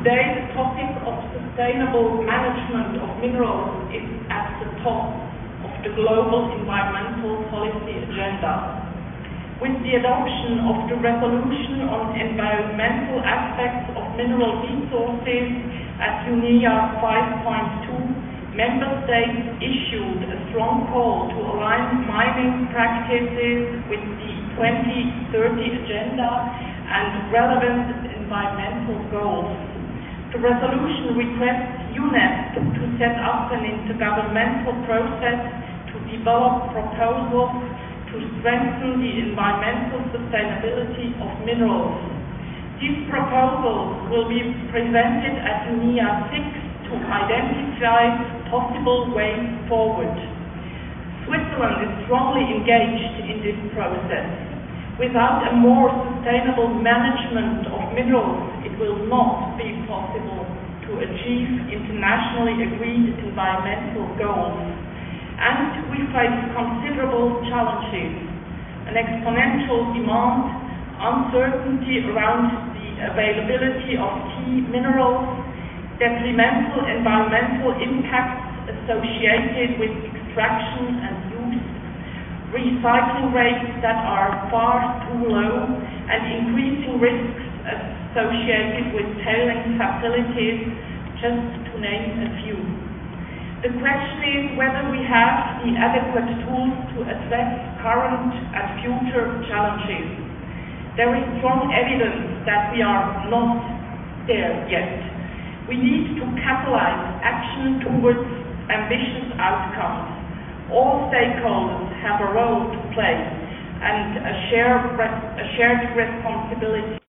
Today, the topic of sustainable management of minerals is at the top of the global environmental policy agenda. With the adoption of the resolution on environmental aspects of mineral resources at UNEA 5.2, member states issued a strong call to align mining practices with the 2030 agenda and relevant environmental goals. The resolution requests UNEP to set up an intergovernmental process to develop proposals to strengthen the environmental sustainability of minerals. These proposals will be presented at UNEA 6 to identify possible ways forward. Switzerland is strongly engaged in this process. Without a more sustainable management minerals, it will not be possible to achieve internationally agreed environmental goals. And we face considerable challenges, an exponential demand, uncertainty around the availability of key minerals, detrimental environmental impacts associated with extraction and use, recycling rates that are far too low, and increasing risks associated with tailing facilities, just to name a few. The question is whether we have the adequate tools to address current and future challenges. There is strong evidence that we are not there yet. We need to catalyze action towards ambitious outcomes. All stakeholders have a role to play and a shared, a shared responsibility.